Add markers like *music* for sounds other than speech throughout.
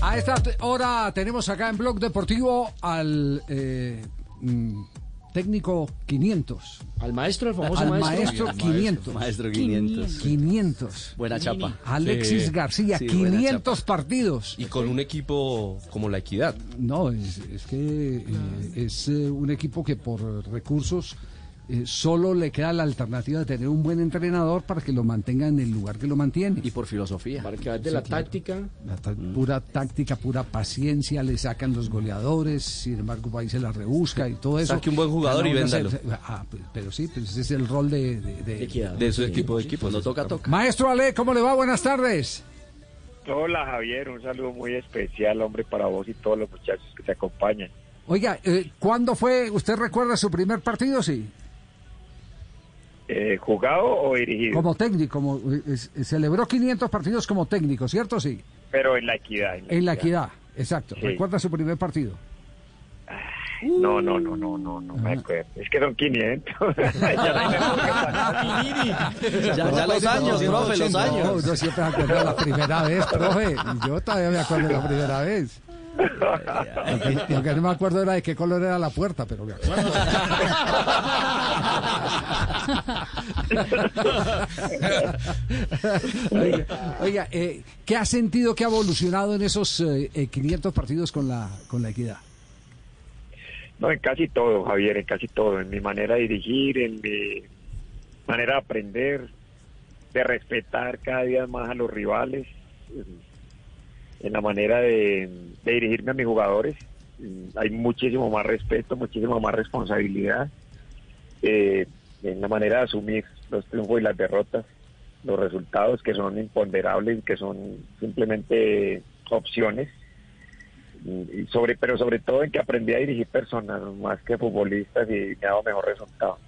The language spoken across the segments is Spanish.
A esta hora tenemos acá en Blog Deportivo al eh, mm, técnico 500. Al maestro, el famoso Al maestro. maestro 500. Maestro 500. 500. Buena chapa. Alexis Sí. García, Sí, buena 500 partidos. Y con un equipo como la Equidad. No, es, es que eh, es eh, un equipo que por recursos eh, solo le queda la alternativa de tener un buen entrenador para que lo mantenga en el lugar que lo mantiene. Y por filosofía. Para que vaya de la táctica. La ta- Pura táctica, pura paciencia, le sacan los goleadores, sin embargo ahí se la rebusca y todo eso. Saque un buen jugador y Cada uno véndalo. Ah, pe- pero sí, pues ese es el rol de... de- de- Equidad. De su Sí. equipo de equipos. Cuando toca, toca. Maestro Ale, ¿cómo le va? Buenas tardes. Hola Javier, un saludo muy especial, hombre, para vos y todos los muchachos que te acompañan. Oiga, eh, ¿cuándo fue, usted recuerda su primer partido? Sí, Eh, ¿Jugado o dirigido? como técnico, como, eh, es- eh, celebró 500 partidos como técnico, ¿cierto? Sí, Pero en la equidad. en la equidad, exacto. Sí. ¿Recuerda su primer partido? No, no, no, no, no, no me acuerdo. Es que son 500. *laughs* *laughs* Ya. *laughs* Ya, ya los años, profe, los No, años. no siempre me acuerdo de la primera vez, profe. Yo todavía me acuerdo de la primera vez. Lo que, no me acuerdo era de qué color era la puerta, pero me acuerdo. oiga, eh, ¿qué ha sentido que ha evolucionado en esos eh, eh, 500 partidos con la, con la equidad? No, en casi todo, Javier, en casi todo. En mi manera de dirigir, en mi manera de aprender, de respetar cada día más a los rivales, en- la manera de, dirigirme a mis jugadores. Mm, Hay muchísimo más respeto, muchísimo más responsabilidad. eh, en la manera de asumir los triunfos y las derrotas, los resultados que son imponderables, que son simplemente opciones y sobre pero sobre todo en que aprendí a dirigir personas más que futbolistas y me ha dado mejor resultado.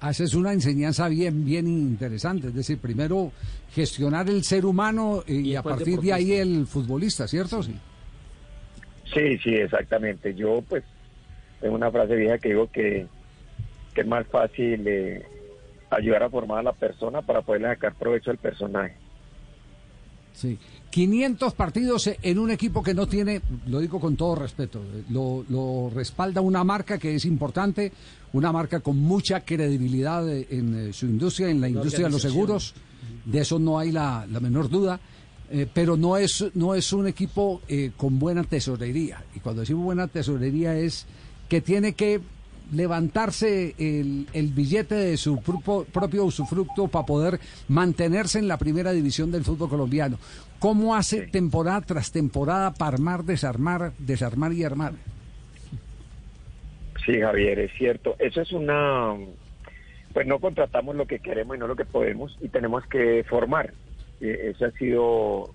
Ah, Esa es una enseñanza bien, bien interesante. Es decir, primero gestionar el ser humano y, Y a partir de ahí el futbolista, ¿cierto? Sí. Sí, sí, exactamente. Yo pues tengo una frase vieja que digo que, que es más fácil eh, ayudar a formar a la persona para poderle sacar provecho al personaje. Sí. 500 partidos en un equipo que no tiene, lo digo con todo respeto, lo, lo respalda una marca que es importante, una marca con mucha credibilidad en eh, su industria, en la industria de los seguros, de eso no hay la, la menor duda, eh, pero no es, no es un equipo eh, con buena tesorería. Y cuando decimos buena tesorería es que tiene que levantarse el, el billete de su propio usufructo para poder mantenerse en la primera división del fútbol colombiano. ¿Cómo hace temporada tras temporada para armar, desarmar, desarmar y armar? Sí, Javier, es cierto. Eso es una... Pues no contratamos lo que queremos y no lo que podemos y tenemos que formar. Eh, Eso ha sido...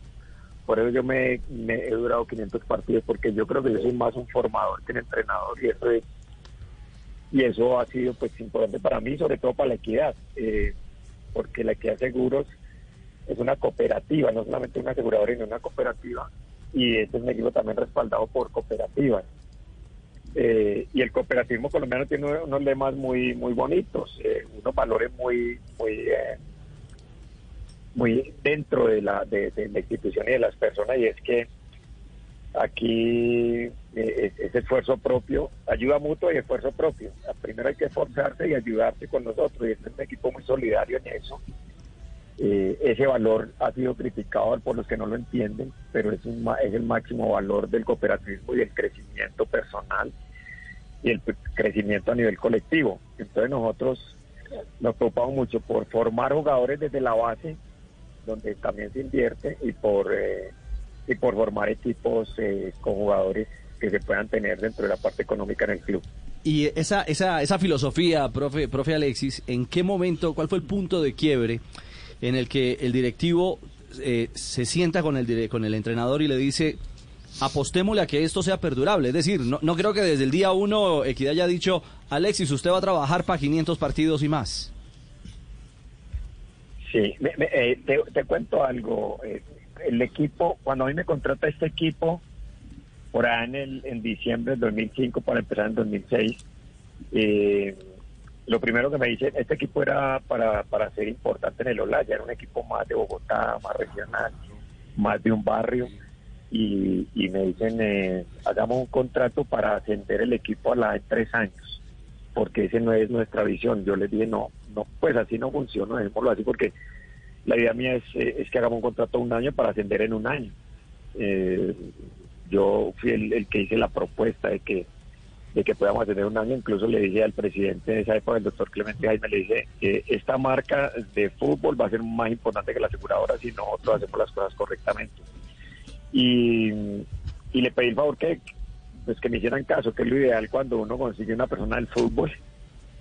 Por eso yo me, he durado 500 partidos porque yo creo que yo soy más un formador que un entrenador y eso es... Y eso ha sido pues importante para mí, sobre todo para la equidad, eh, porque la equidad seguros es una cooperativa, no solamente una aseguradora, sino una cooperativa y este es un equipo también respaldado por cooperativas. Eh, y el cooperativismo colombiano tiene unos lemas muy muy bonitos, eh, unos valores muy muy eh, muy dentro de la de, de la institución y de las personas y es que aquí eh, es, es esfuerzo propio, ayuda mutua y esfuerzo propio. Primero hay que esforzarse y ayudarse con nosotros y este es un equipo muy solidario en eso. Eh, ese valor ha sido criticado por los que no lo entienden, pero es, un, es el máximo valor del cooperativismo y el crecimiento personal y el crecimiento a nivel colectivo. Entonces nosotros nos preocupamos mucho por formar jugadores desde la base, donde también se invierte, y por, eh, y por formar equipos eh, con jugadores que se puedan tener dentro de la parte económica en el club. Y esa, esa, esa filosofía, profe, profe Alexis, ¿en qué momento, cuál fue el punto de quiebre en el que el directivo eh, se sienta con el, con el entrenador y le dice, apostémosle a que esto sea perdurable. Es decir, no, no creo que desde el día uno Equidad haya dicho, Alexis, usted va a trabajar para 500 partidos y más. Sí, me- eh, te, cuento algo. eh, el equipo, cuando a mí me contrata este equipo, por ahí en, el, en diciembre del 2005 para empezar en 2006, eh, lo primero que me dice, este equipo era para, para ser importante en el Olaya, era un equipo más de Bogotá, más regional, más de un barrio, y, me dicen, eh, hagamos un contrato para ascender el equipo a la en tres años, porque ese no es nuestra visión. Yo les dije, no, no, pues así no funciona, dejémoslo así, porque la idea mía es, eh, es que hagamos un contrato un año para ascender en un año. Eh, yo fui el, que hice la propuesta de que de que podamos ascender un año, incluso le dije al presidente de esa época, el doctor Clemente Jaime, le dije que esta marca de fútbol va a ser más importante que la aseguradora si nosotros hacemos las cosas correctamente. Y, y le pedí el favor que, pues que me hicieran caso, que es lo ideal cuando uno consigue una persona del fútbol,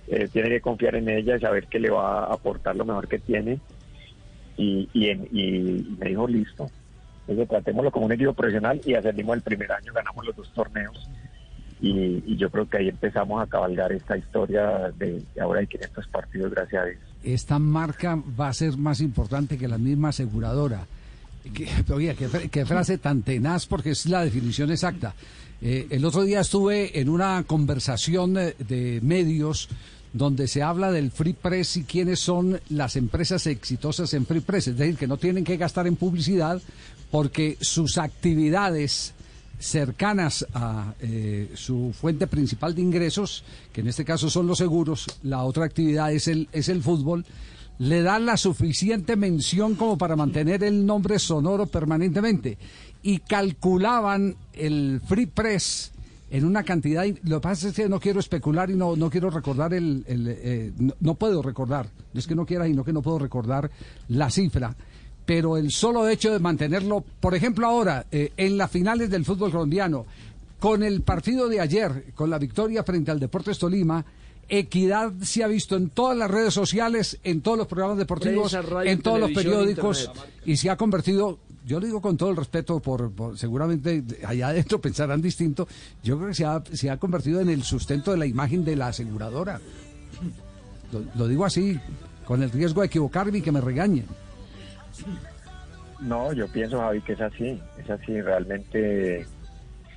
eh, tiene que confiar en ella y saber que le va a aportar lo mejor que tiene. Y, y, en- y me dijo, listo. Entonces tratémoslo como un equipo profesional y ascendimos el primer año, ganamos los dos torneos. Y, y yo creo que ahí empezamos a cabalgar esta historia de ahora hay 500 partidos, gracias a Dios. esta marca va a ser más importante que la misma aseguradora. *laughs* Qué, fra- qué frase tan tenaz porque es la definición exacta. Eh, el otro día estuve en una conversación eh, de medios donde se habla del Free Press y quiénes son las empresas exitosas en Free Press, es decir, que no tienen que gastar en publicidad porque sus actividades cercanas a eh, su fuente principal de ingresos, que en este caso son los seguros, la otra actividad es el, es el fútbol, le dan la suficiente mención como para mantener el nombre sonoro permanentemente. Y calculaban el free press en una cantidad, lo que pasa es que no quiero especular y no, no quiero recordar el, el, eh, no, no puedo recordar, no es que no quiera, sino que no puedo recordar la cifra, pero el solo hecho de mantenerlo, por ejemplo ahora, eh, en las finales del fútbol colombiano, con el partido de ayer, con la victoria frente al Deportes Tolima, Equidad se ha visto en todas las redes sociales, en todos los programas deportivos, Prensa, radio, en todos los periódicos internet. y se ha convertido, yo lo digo con todo el respeto, por, por- seguramente allá adentro *laughs* pensarán distinto, yo creo que se ha, se ha convertido en el sustento de la imagen de la aseguradora. Lo, lo digo así, con el riesgo de equivocarme y que me regañen. No, yo pienso, Javi, que es así, es así realmente.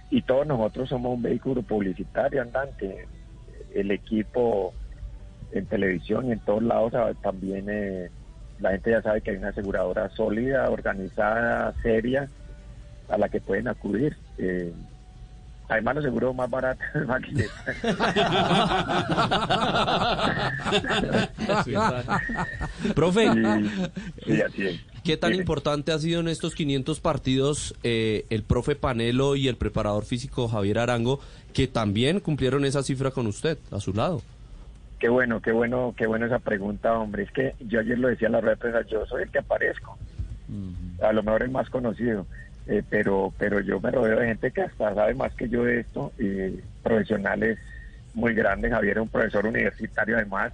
Y todos nosotros somos un vehículo publicitario andante. El equipo en televisión y en todos lados también eh, la gente ya sabe que hay una aseguradora sólida, organizada, seria, a la que pueden acudir. Eh, además, los seguros más baratos, Maquineta. *laughs* Profe, Sí, sí, así es. ¿Qué tan importante ha sido en estos 500 partidos eh, el profe Panelo y el preparador físico Javier Arango, que también cumplieron esa cifra con usted, a su lado? Qué bueno, qué bueno, qué bueno esa pregunta, hombre. Es que yo ayer lo decía en la rueda de prensa, yo soy el que aparezco. A lo mejor el más conocido, eh, pero pero yo me rodeo de gente que hasta sabe más que yo de esto, eh, profesionales muy grandes. Javier es un profesor universitario además.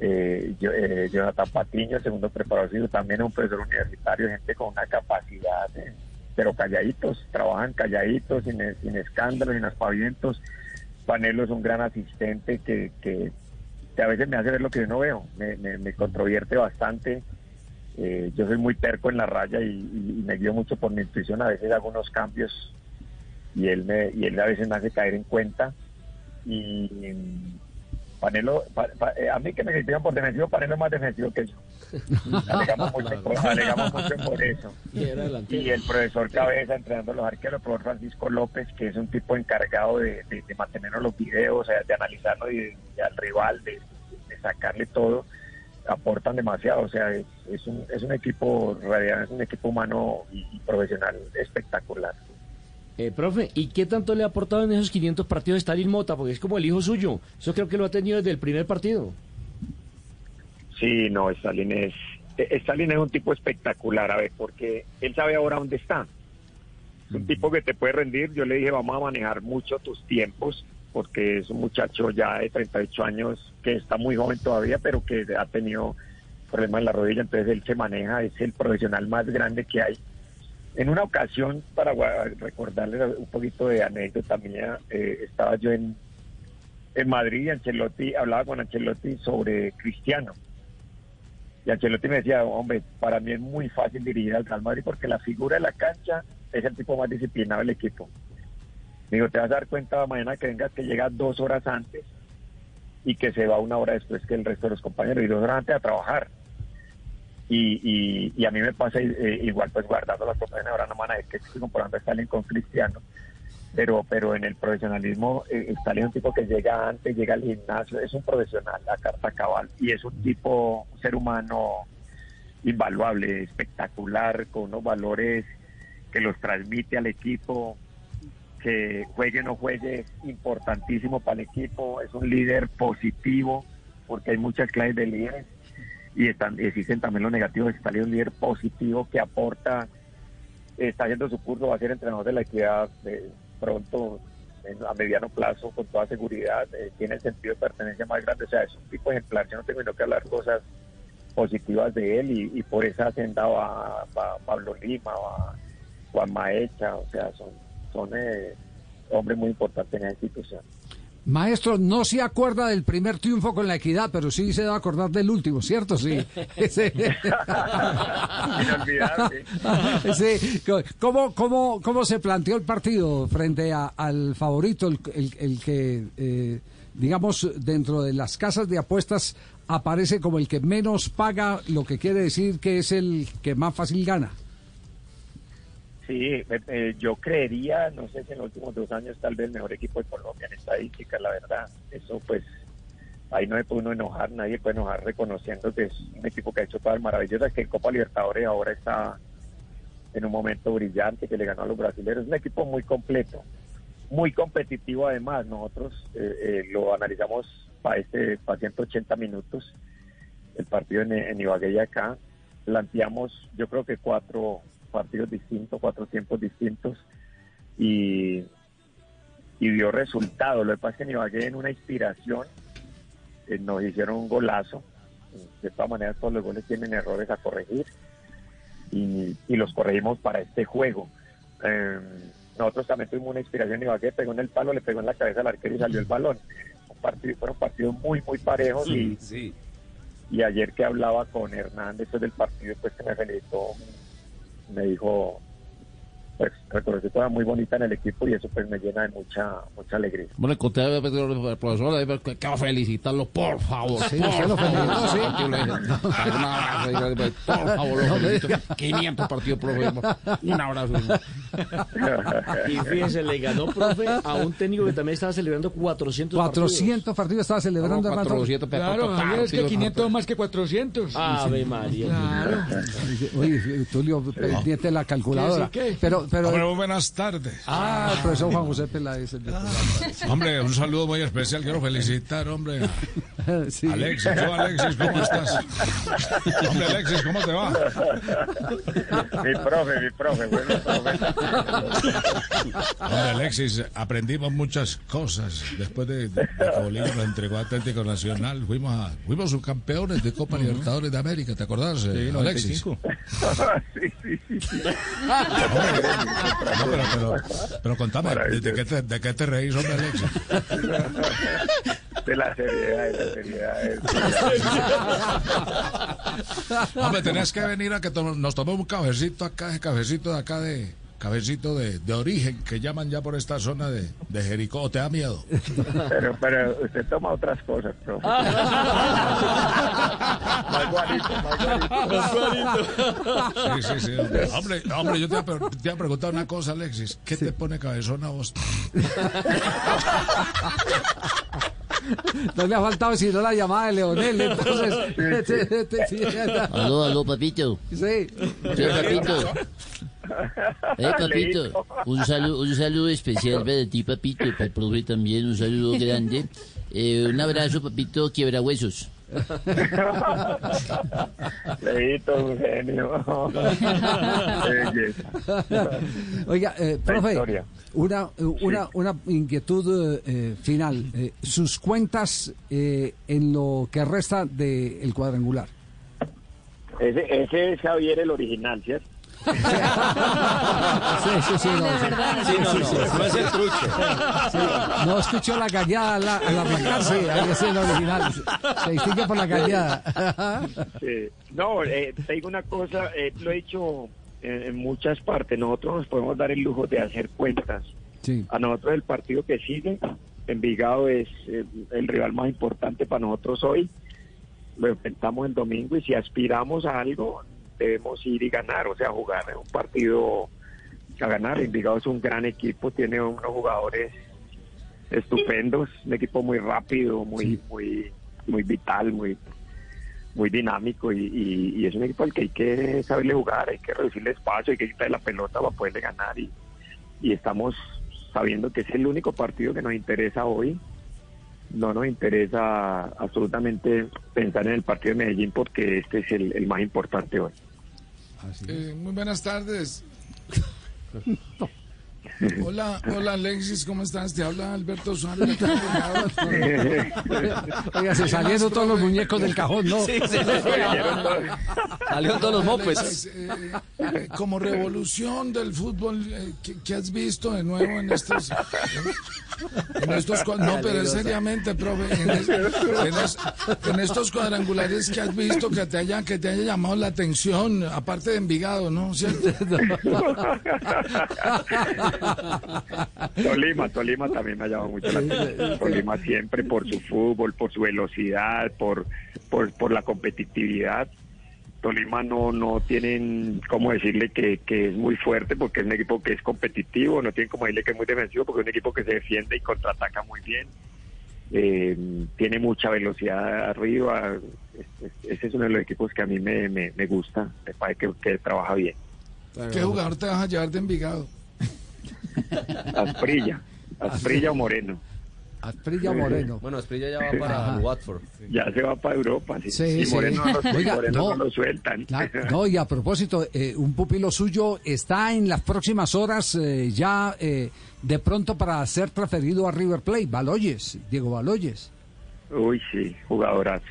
Eh, eh, Jonathan Patiño, segundo preparador físico, también es un profesor universitario, gente con una capacidad, eh, pero calladitos, trabajan calladitos, sin, escándalos, sin aspavientos. Panelo es un gran asistente que, a veces me hace ver lo que yo no veo, me, me, controvierte bastante. Yo soy muy terco en la raya y, me guío mucho por mi intuición, a veces hago unos cambios y él, me, a veces me hace caer en cuenta. Panelo, pa- pa- eh, a mí que me critican por defensivo, Panelo es más defensivo que yo. *laughs* alegamos, mucho, por- alegamos mucho por eso. Y el profesor Cabeza entrenando a los arqueros, el profesor Francisco López, que es un tipo encargado de, de, de mantenernos los videos, de analizarlo y, al rival, de, de sacarle todo, aportan demasiado. O sea, es, es un, es un equipo radial, es un equipo humano y, y profesional espectacular. Eh, profe, ¿y qué tanto le ha aportado en esos 500 partidos Stalin Mota? Porque es como el hijo suyo. Eso creo que lo ha tenido desde el primer partido. Sí, no, Stalin es, eh, Stalin es un tipo espectacular, a ver, porque él sabe ahora dónde está. Es un tipo que te puede rendir. Yo le dije, vamos a manejar mucho tus tiempos, porque es un muchacho ya de 38 años que está muy joven todavía, pero que ha tenido problemas en la rodilla, entonces él se maneja, es el profesional más grande que hay. En una ocasión, para recordarles un poquito de anécdota mía, eh, estaba yo en, en Madrid y Ancelotti, hablaba con Ancelotti sobre Cristiano. Y Ancelotti me decía, hombre, para mí es muy fácil dirigir al Real Madrid porque la figura de la cancha es el tipo más disciplinado del equipo. Me digo, te vas a dar cuenta mañana que vengas que llega dos horas antes y que se va una hora después que el resto de los compañeros y dos horas antes a trabajar. Y, y, y a mí me pasa eh, igual, pues guardando las cosas ahora no van a ver que estoy comparando a Stalin con Cristiano, pero pero en el profesionalismo eh, Stalin es un tipo que llega antes, llega al gimnasio, es un profesional, la carta cabal, y es un tipo, un ser humano invaluable, espectacular, con unos valores que los transmite al equipo, que juegue o no juegue, es importantísimo para el equipo, es un líder positivo, porque hay muchas clases de líderes, y están, existen también los negativos, está un líder positivo que aporta, está haciendo su curso, va a ser entrenador de la equidad de pronto, a mediano plazo, con toda seguridad, eh, tiene el sentido de pertenencia más grande, o sea, es un tipo ejemplar, yo no tengo que hablar cosas positivas de él y, y por esa senda va, va Pablo Lima, va Juan Maecha, o sea, son, son eh, hombres muy importantes en la institución. Maestro, no se acuerda del primer triunfo con la equidad, pero sí se va a acordar del último, ¿cierto? Sí. *laughs* Sí. Sí. ¿Cómo, cómo, ¿Cómo se planteó el partido frente a- al favorito, el, el- el que, eh, digamos, dentro de las casas de apuestas aparece como el que menos paga, lo que quiere decir que es el que más fácil gana? Sí, eh, eh, yo creería, no sé si en los últimos dos años tal vez el mejor equipo de Colombia en estadísticas, la verdad. Eso pues, ahí no se puede uno enojar, nadie puede enojar reconociendo que es un equipo que ha hecho cosas maravillosas, que en Copa Libertadores ahora está en un momento brillante, que le ganó a los brasileños. Es un equipo muy completo, muy competitivo además. Nosotros eh, eh, lo analizamos para este, para 180 minutos, el partido en, en Ibagué y acá. Planteamos, yo creo que cuatro partidos distintos, cuatro tiempos distintos y, y dio resultado. Lo que pasa es que en Ibagué en una inspiración eh, nos hicieron un golazo. De todas maneras todos los goles tienen errores a corregir y, y los corregimos para este juego. Eh, nosotros también tuvimos una inspiración Ibagué, pegó en el palo, le pegó en la cabeza al arquero y salió el balón. Un partido, fueron partidos muy, muy parejos y, y ayer que hablaba con Hernán después del partido, pues que me felicitó, me dijo, pues reconoció cosas muy bonita en el equipo y eso pues me llena de mucha mucha alegría. Bueno, conté al profesor eh, que quiero felicitarlo, por favor. Sí, por usted lo favor. felicitó, sí. *laughs* Le- por favor, lo felicito. 500 partidos, profe. Un abrazo. *laughs* Y fíjense, le ganó, profe, a un técnico que también estaba celebrando 400 400 partidos estaba celebrando. Claro, Javier, es que 500 más que 400. partidos. Ave María. Claro. Oye, Tulio, pendiente la calculadora. ¿Qué, sí, qué? Pero, pero, Hombre, muy buenas tardes. ah, el profesor Juan José Peláez. el de- Hombre, un saludo muy especial. Quiero felicitar, hombre, *laughs* Sí. Alexis. ¿Cómo estás? Hombre, Alexis, ¿cómo te va? mi profe, mi profe, bueno, profe. Hombre, Alexis, aprendimos muchas cosas después de, de que Bolívar nos entregó a Atlético Nacional. Fuimos, a, fuimos subcampeones de Copa Libertadores de América, ¿te acordás, eh, Alexis? sí, sí, sí, sí. No, pero, pero, pero contame, ¿de, qué te, ¿de qué te reís, hombre, Alexis? De la seriedad, de la seriedad. de- Hombre, tenés que venir a que to- nos tomemos un cafecito acá, cafecito de acá de cafecito de, de origen que llaman ya por esta zona de, de Jericó. ¿O ¿Te da miedo? Pero, pero usted toma otras cosas, profe. más guarito, más guarito. Sí, sí, sí. Hombre, hombre, hombre, yo te iba, a te preguntar una cosa, Alexis. ¿Qué te pone cabezón a vos? No le ha faltado sino la llamada de Leonel, entonces. sí, *laughs* Aló, aló, papito. sí. ¿Qué, papito? *laughs* Eh, papito, un saludo, un saludo especial para ti, papito, para el profe también, un saludo grande. Eh, un abrazo, papito, quiebra huesos. Leito, *laughs* un genio. *laughs* Oiga, eh, profe, una, una, una inquietud eh, final. Eh, sus cuentas eh, en lo que resta del cuadrangular. Ese, ese es Javier el original, ¿cierto? Sí, sí, sí, no, sí. Sí, no, no, no es el trucho. No escuchó la gallada al, al arrancar, sí, ahí es el original. Se distingue por la. Sí. No, eh, te digo una cosa, eh, lo he dicho en, en muchas partes, nosotros nos podemos dar el lujo de hacer cuentas. Sí. A nosotros el partido que sigue, Envigado es eh, el rival más importante para nosotros hoy. Lo enfrentamos el domingo y si aspiramos a algo, debemos ir y ganar, o sea, jugar un partido a ganar. Envigado es un gran equipo, tiene unos jugadores estupendos, un equipo muy rápido, muy, muy, muy vital, muy, muy dinámico y, y- y es un equipo al que hay que saberle jugar, hay que reducirle espacio, hay que quitarle la pelota para poderle ganar y, y estamos sabiendo que es el único partido que nos interesa hoy. No nos interesa absolutamente pensar en el partido de Medellín porque este es el, el más importante hoy. Eh, muy buenas tardes. *laughs* Hola, hola Alexis, ¿cómo estás? Te habla Alberto Suárez. *laughs* Oiga, se salieron todos los muñecos del cajón, ¿no? Sí, se le salieron todos los. Alexis, eh, eh, como revolución del fútbol, eh, ¿qué, qué has visto de nuevo en estos... eh, en estos no, pero seriamente, profe, en, es- en es- en estos cuadrangulares que has visto que te haya que te haya llamado la atención, aparte de Envigado, ¿no? ¿Cierto? *laughs* Tolima, Tolima también me ha llamado mucho la atención. Tolima siempre por su fútbol, por su velocidad, por, por, por la competitividad. Tolima no, no tienen cómo decirle que, que es muy fuerte porque es un equipo que es competitivo, no tienen como decirle que es muy defensivo porque es un equipo que se defiende y contraataca muy bien. Eh, tiene mucha velocidad arriba. Es- es- Ese es uno de los equipos que a mí me, me, me gusta, me parece que, que trabaja bien. ¿Qué jugador te vas a llevar de Envigado? *laughs* Asprilla, Asprilla o Moreno. Asprilla Moreno. Bueno, Asprilla ya va para Ajá. Watford. Ya se va para Europa. Sí, Sí, Y sí. Moreno, no, lo- Oiga, Moreno no. no lo sueltan. *laughs* No, y a propósito, eh, un pupilo suyo está en las próximas horas eh, ya eh, de pronto para ser transferido a River Plate, Baloyes, Diego Baloyes. Uy, sí, jugadorazo.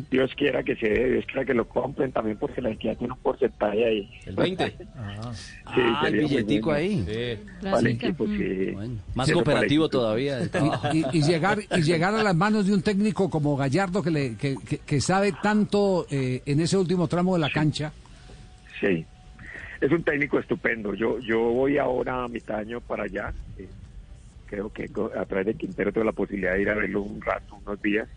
Sí. Dios quiera que se dé, Dios quiera que lo compren también porque la equidad tiene un porcentaje ahí. El 20. Sí, Ah, el billetico bueno. ahí. Sí. Para el Clásica. equipo, sí. Bueno, más cooperativo todavía. Y, y llegar y llegar a las manos de un técnico como Gallardo que, le, que, que- que sabe tanto eh, en ese último tramo de la cancha. Sí, es un técnico estupendo. Yo yo voy ahora a mitad de año para allá. Eh, creo que a través de Quintero tengo la posibilidad de ir a verlo un rato, unos días.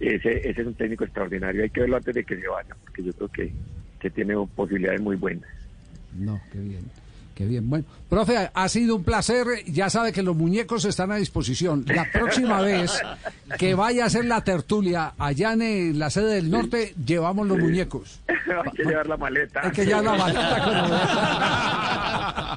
Ese, ese es un técnico extraordinario. Hay que verlo antes de que se vaya, porque yo creo que, que tiene posibilidades muy buenas. No, qué bien. Qué bien. Bueno, profe, ha sido un placer. Ya sabe que los muñecos están a disposición. La próxima *laughs* vez que vaya a hacer la tertulia allá en la sede del norte, llevamos los muñecos. *laughs* Hay que llevar la maleta. Hay que llevar la maleta con *laughs*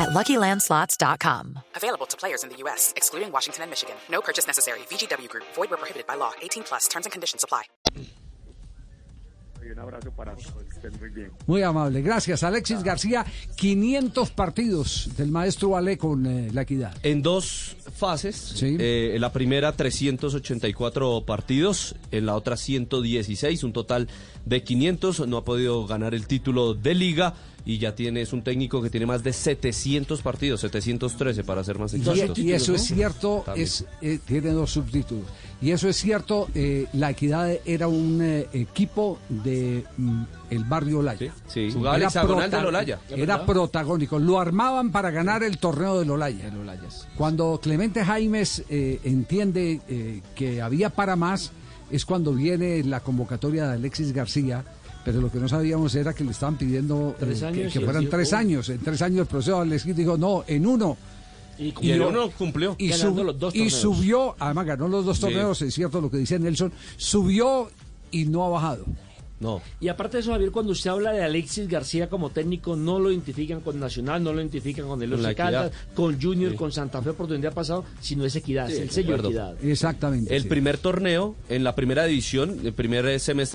at LuckyLandSlots.com. Available to players in the U.S., excluding Washington and Michigan. No purchase necessary. VGW Group, void where prohibited by law. 18 plus terms and conditions apply. Un abrazo para todos. Estén muy bien. Muy amable, gracias. Alexis García, 500 partidos del maestro Ale con eh, la equidad. En dos fases. Sí. Eh, en la primera 384 partidos, en la otra 116, un total de 500. No ha podido ganar el título de liga y ya tiene, es un técnico que tiene más de 700 partidos, 713 para ser más exactos. Y, y eso es cierto, También. es, eh, tiene dos subtítulos. Y eso es cierto, eh, la equidad era un eh, equipo de mm, el barrio Olaya. Sí, sí. Jugaba el hexagonal del Olaya. Era protagónico. Lo armaban para ganar el torneo del Olaya. Cuando Clemente Jaimes eh, entiende eh, que había para más, es cuando viene la convocatoria de Alexis García. Pero lo que no sabíamos era que le estaban pidiendo eh, Tres que- años que, y fueran tres años. En tres años el profesor Alexis dijo, no, en uno. Y, Y el uno cumplió. Y, Ganando sub- los dos y torneos. subió, además ganó los dos Sí. torneos, es cierto lo que dice Nelson, subió y no ha bajado. No. Y aparte de eso, Javier, cuando usted habla de Alexis García como técnico, no lo identifican con Nacional, no lo identifican con el Caldas, con Junior, Sí. con Santa Fe por donde ha pasado, sino es Equidad, Sí, es el sello. Equidad. Exactamente. El sí. primer torneo, en la primera división, el primer semestre